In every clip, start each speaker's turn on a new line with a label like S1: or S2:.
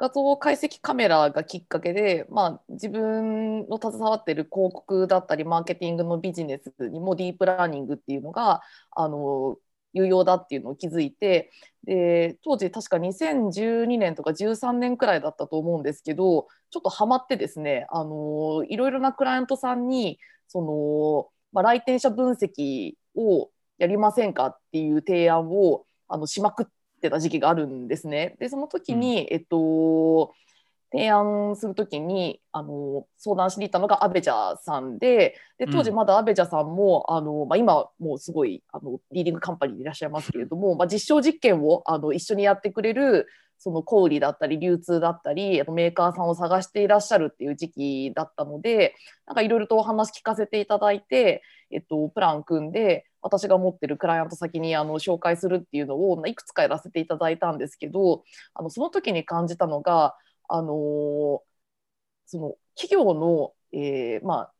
S1: 画像解析カメラがきっかけで、まあ、自分の携わっている広告だったりマーケティングのビジネスにもディープラーニングっていうのがあの有用だっていうのを気づいてで当時確か2012年とか13年くらいだったと思うんですけどちょっとハマってですねあのいろいろなクライアントさんにその、まあ、来店者分析をやりませんかっていう提案をあのしまくっててた時期があるんですね。でその時に、うん、えっと提案するときにあの相談しに行ったのがアベジャーさんでで当時まだアベジャーさんも、うん、あのまあ、今もうすごいあのリーディングカンパニーでいらっしゃいますけれども、まあ、実証実験をあの一緒にやってくれるその小売だったり流通だったりあとメーカーさんを探していらっしゃるっていう時期だったのでなんかいろいろとお話聞かせていただいて、えっと、プラン組んで私が持ってるクライアント先にあの紹介するっていうのをいくつかやらせていただいたんですけどあのその時に感じたのがあのその企業の、えー、まあ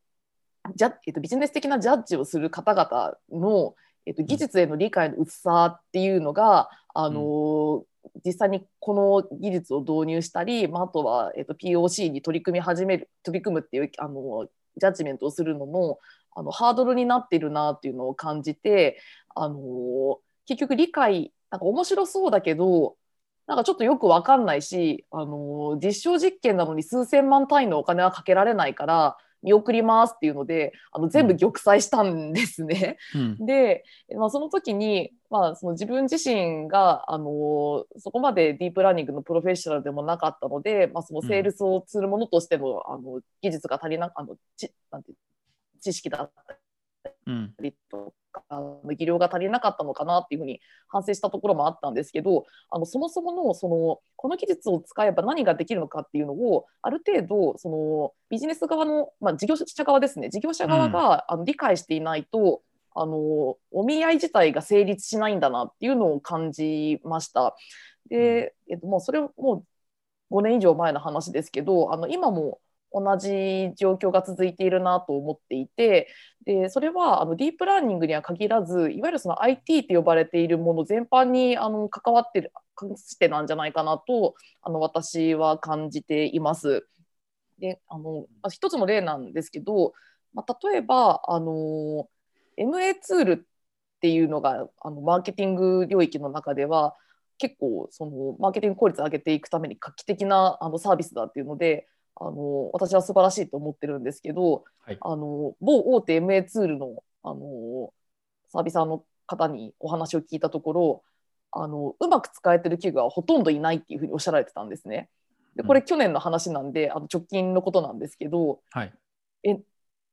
S1: えっと、ビジネス的なジャッジをする方々の、えっと、技術への理解の薄さっていうのが、あの、実際にこの技術を導入したり、まあ、あとは、えっと、POC に取り組み始める取り組むっていうあのジャッジメントをするのもあのハードルになっているなっていうのを感じてあの結局理解なんか面白そうだけどなんかちょっとよく分かんないし、あの実証実験なのに数千万単位のお金はかけられないから見送りますっていうのであの全部玉砕したんですね。うん、で、まあ、その時に、まあ、その自分自身があのそこまでディープラーニングのプロフェッショナルでもなかったので、まあ、そのセールスをするものとしての,、あの技術が足りなあのちなんて知識だったりとか、技量が足りなかったのかなっていうふうに反省したところもあったんですけどあのそもそものそのこの技術を使えば何ができるのかっていうのをある程度そのビジネス側の、まあ、事業者側ですね。事業者側が、あの理解していないとあのお見合い自体が成立しないんだなっていうのを感じました。で、えっと、もうそれもう5年以上前の話ですけどあの今も同じ状況が続いているなと思っていてでそれはあのディープラーニングには限らずいわゆるその IT と呼ばれているもの全般にあの関わってる関してなんじゃないかなとあの私は感じています。であの一つの例なんですけど、まあ、例えばあの MA ツールっていうのがあのマーケティング領域の中では結構そのマーケティング効率を上げていくために画期的なあのサービスだっていうのであの私は素晴らしいと思ってるんですけど、はい、あの某大手 MA ツールのあのサービスーの方にお話を聞いたところあのうまく使えてる器具はほとんどいないっていうふうにおっしゃられてたんですね。でこれ去年の話なんで、うん、あの直近のことなんですけど、はい、え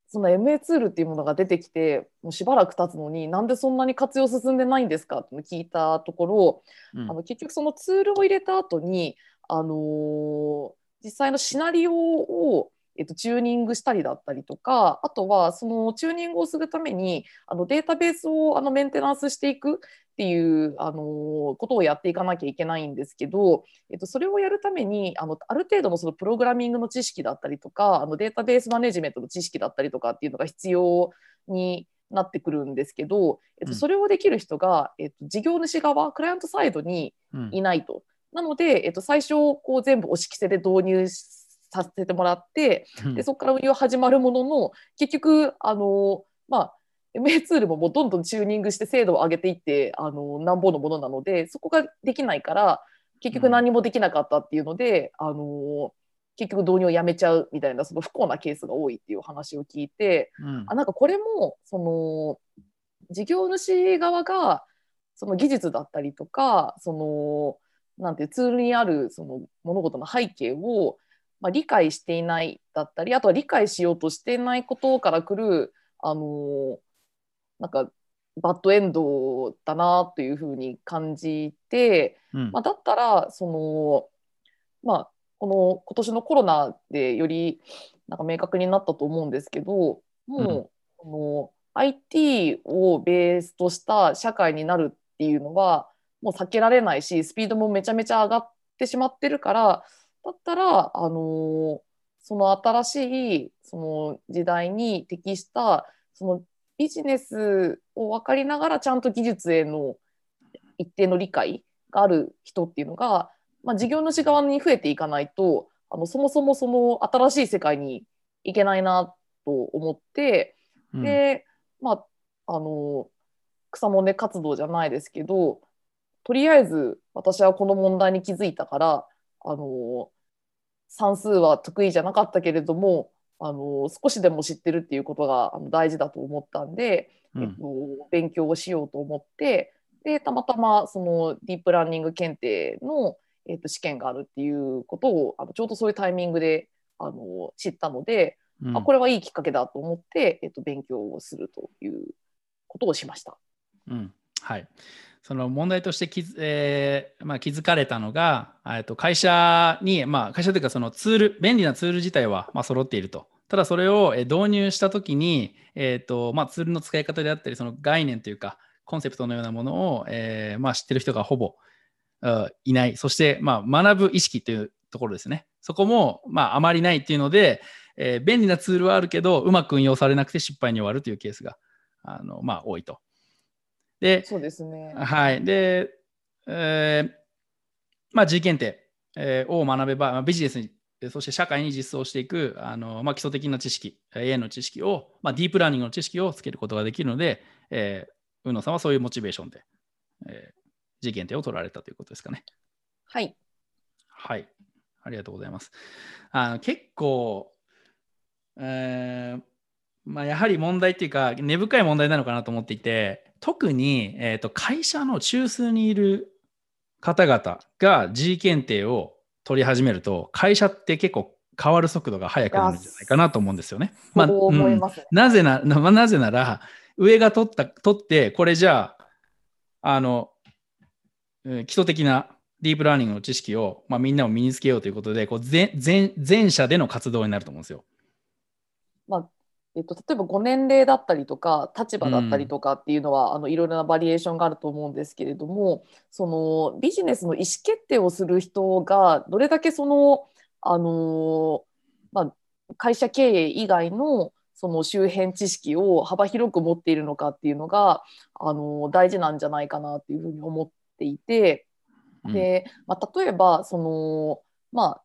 S1: その MA ツールっていうものが出てきてもうしばらく経つのになんでそんなに活用進んでないんですかって聞いたところ、うん、あの結局そのツールを入れた後にあのー実際のシナリオを、えっと、チューニングしたりだったりとかあとはそのチューニングをするためにあのデータベースをあのメンテナンスしていくっていうあのことをやっていかなきゃいけないんですけど、えっと、それをやるためにあのある程度のそのプログラミングの知識だったりとかあのデータベースマネジメントの知識だったりとかっていうのが必要になってくるんですけど、えっと、それをできる人が、えっと、事業主側クライアントサイドにいないと。なので、えっと、最初こう全部押し着せで導入させてもらって、でそこから運用始まるものの結局あのまあ MA ツールももうどんどんチューニングして精度を上げていってあのなんぼのものなのでそこができないから結局何もできなかったっていうので、うん、あの結局導入をやめちゃうみたいなその不幸なケースが多いっていう話を聞いて、うん、あなんかこれもその事業主側がその技術だったりとかそのなんてツールにあるその物事の背景を、まあ、理解していないだったりあとは理解しようとしていないことからくるあのなんかバッドエンドだなというふうに感じて、うん、まあ、だったらそのまあこの今年のコロナでよりなんか明確になったと思うんですけどもう、うん、の IT をベースとした社会になるっていうのはもう避けられないしスピードもめちゃめちゃ上がってしまってるからだったら、あのー、その新しいその時代に適したそのビジネスを分かりながらちゃんと技術への一定の理解がある人っていうのがまあ、事業主側に増えていかないとあのそもそもその新しい世界に行けないなと思って、うん、でまああの草もね活動じゃないですけどとりあえず私はこの問題に気づいたからあの算数は得意じゃなかったけれどもあの少しでも知ってるっていうことが大事だと思ったんで、うん、えっと、勉強をしようと思ってでたまたまそのディープラーニング検定の、えっと、試験があるっていうことをあのちょうどそういうタイミングであの知ったので、うん、あこれはいいきっかけだと思って、えっと、勉強をするということをしました。
S2: うん、はいその問題として気,、えーまあ、気づかれたのが、えと会社に、まあ、会社というかそのツール、便利なツール自体はまあ揃っていると。ただそれを導入したときに、えーとまあ、ツールの使い方であったり、その概念というか、コンセプトのようなものを、えーまあ、知ってる人がほぼいない。そして、まあ、学ぶ意識というところですね。そこも、まあ、あまりないっていうので、えー、便利なツールはあるけど、うまく運用されなくて失敗に終わるというケースが、あのまあ、多いと。
S1: で、そうですね。
S2: はい。で、えー、まあ、G 検定、えー、を学べば、まあ、ビジネスに、そして社会に実装していく、あのまあ、基礎的な知識、AI の知識を、まあ、ディープラーニングの知識をつけることができるので、えー、宇野さんはそういうモチベーションで、えー、G 検定を取られたということですかね。
S1: はい。
S2: はい。ありがとうございます。あの結構、えーまあ、やはり問題っていうか、根深い問題なのかなと思っていて、特に、えーと、会社の中枢にいる方々が G 検定を取り始めると会社って結構変わる速度が速くなるんじゃないかなと思うんですよね。
S1: まあ、うん、
S2: なぜなななぜなら上が取った取ってこれじゃああの基礎的なディープラーニングの知識を、まあ、みんなも身につけようということでこう全全社での活動になると思うんですよ。
S1: まあ、えっと、例えばご年齢だったりとか立場だったりとかっていうのは、うん、あのいろいろなバリエーションがあると思うんですけれどもそのビジネスの意思決定をする人がどれだけそのあの、まあ、会社経営以外のその周辺知識を幅広く持っているのかっていうのがあの大事なんじゃないかなっていうふうに思っていて、で、まあ、例えばその、まあ、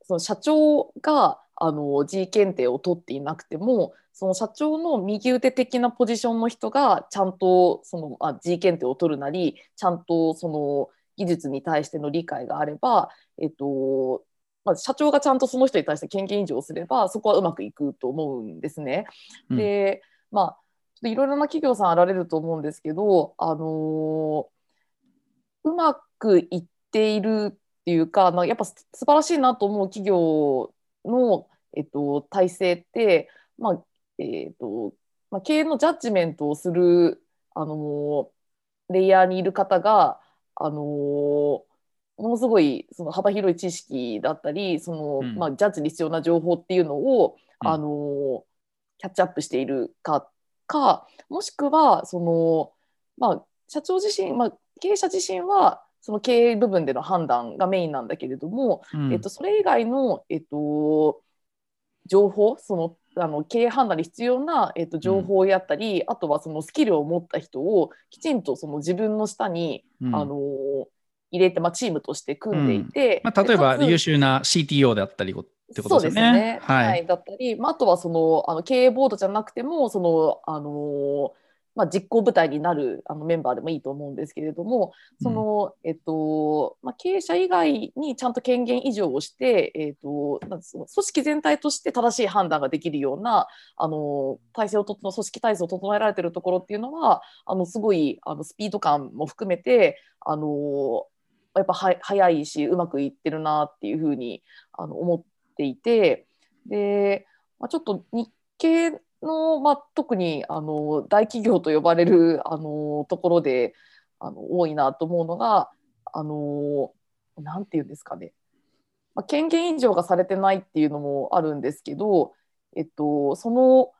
S1: その社長があの G 検定を取っていなくてもその社長の右腕的なポジションの人がちゃんとそのあ G 検定を取るなりちゃんとその技術に対しての理解があれば、えっとまあ、社長がちゃんとその人に対して権限移譲すればそこはうまくいくと思うんですね。うん、でまあいろいろな企業さんあられると思うんですけど、あのうまくいっているっていうか、まあ、やっぱ素晴らしいなと思う企業の、えっと、体制って、まあえっとまあ、経営のジャッジメントをするあのレイヤーにいる方があのものすごいその幅広い知識だったりその、うん、まあ、ジャッジに必要な情報っていうのを、うん、あのキャッチアップしているかかもしくはその、まあ、社長自身、まあ、経営者自身はその経営部分での判断がメインなんだけれども、うん、えっと、それ以外の、えっと、情報そのあの経営判断に必要な、えっと、情報をやったり、うん、あとはそのスキルを持った人をきちんとその自分の下に、うん、あの入れて、まあ、チームとして組んでいて、
S2: まあ、例えば優秀な CTO であったりってことですね。そうですね。
S1: はい、はい、だったり、まあ、あとはそのあの経営ボードじゃなくてもそのあのまあ、実行部隊になるあのメンバーでもいいと思うんですけれどもその、うん、えっとまあ、経営者以外にちゃんと権限移譲をして、えっと、組織全体として正しい判断ができるようなあの体制をと組織体制を整えられているところっていうのはあのすごいあのスピード感も含めてあのやっぱは早いしうまくいってるなっていうふうにあの思っていてで、まあ、ちょっと日経の、まあ、特にあの大企業と呼ばれるあのところであの多いなと思うのがあのなんていうんですかね、まあ、権限移譲がされてないっていうのもあるんですけど、えっと、その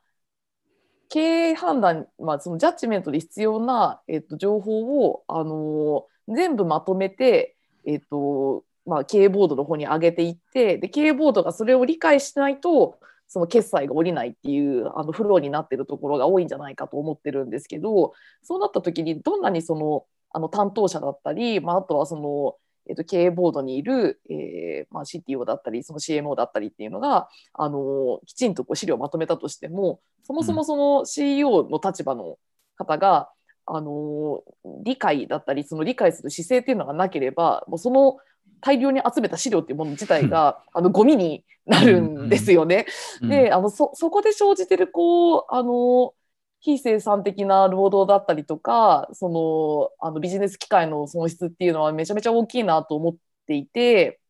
S1: 経営判断、まあ、そのジャッジメントで必要な、えっと、情報をあの全部まとめて、えっとまあ、経営ボードの方に上げていってで経営ボードがそれを理解しないとその決済が下りないっていうあのフローになってるところが多いんじゃないかと思ってるんですけどそうなった時にどんなにそのあの担当者だったり、まあ、あとはその、えー、と経営ボードにいる、えーまあ、CTO だったりその CMO だったりっていうのが、あのきちんとこう資料をまとめたとしてもそもそもその CEO の立場の方が、うん、あの理解だったりその理解する姿勢っていうのがなければもうその大量に集めた資料っていうもの自体が、あのゴミになるんですよね。であのそそこで生じてるこうあの非生産的な労働だったりとかそのあのビジネス機会の損失っていうのはめちゃめちゃ大きいなと思っていて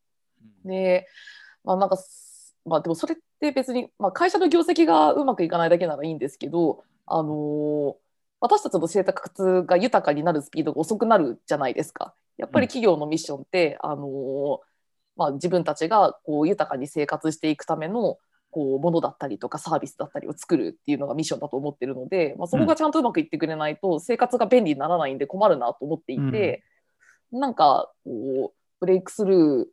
S1: で、まあ、なんかまあでもそれって別に、まあ、会社の業績がうまくいかないだけならいいんですけどあの私たちの生活が豊かになるスピードが遅くなるじゃないですか。やっぱり企業のミッションって、うん、あのまあ、自分たちがこう豊かに生活していくためのこうものだったりとかサービスだったりを作るっていうのがミッションだと思ってるので、まあ、そこがちゃんとうまくいってくれないと生活が便利にならないんで困るなと思っていて、うん、なんかこうブレイクスルー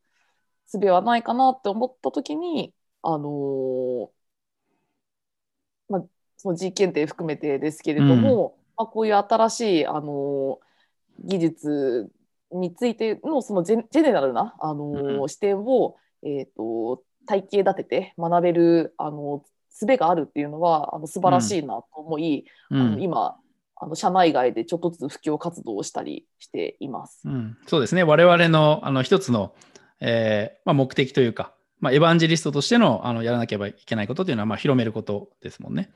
S1: すべはないかなって思った時にあのー、まあ、その G 検定含めてですけれども、うん、まあ、こういう新しい、あのー、技術についてのそのジェジェネラルな、あの視点を、えーと体系立てて学べるあの術があるっていうのはあの素晴らしいなと思い、うん、あの今あの社内外でちょっとずつ布教活動をしたりしています。
S2: うん、そうですね我々のあの一つの、えーまあ、目的というか、まあ、エヴァンジェリストとしてのあのやらなければいけないことというのは、まあ、広めることですもんね。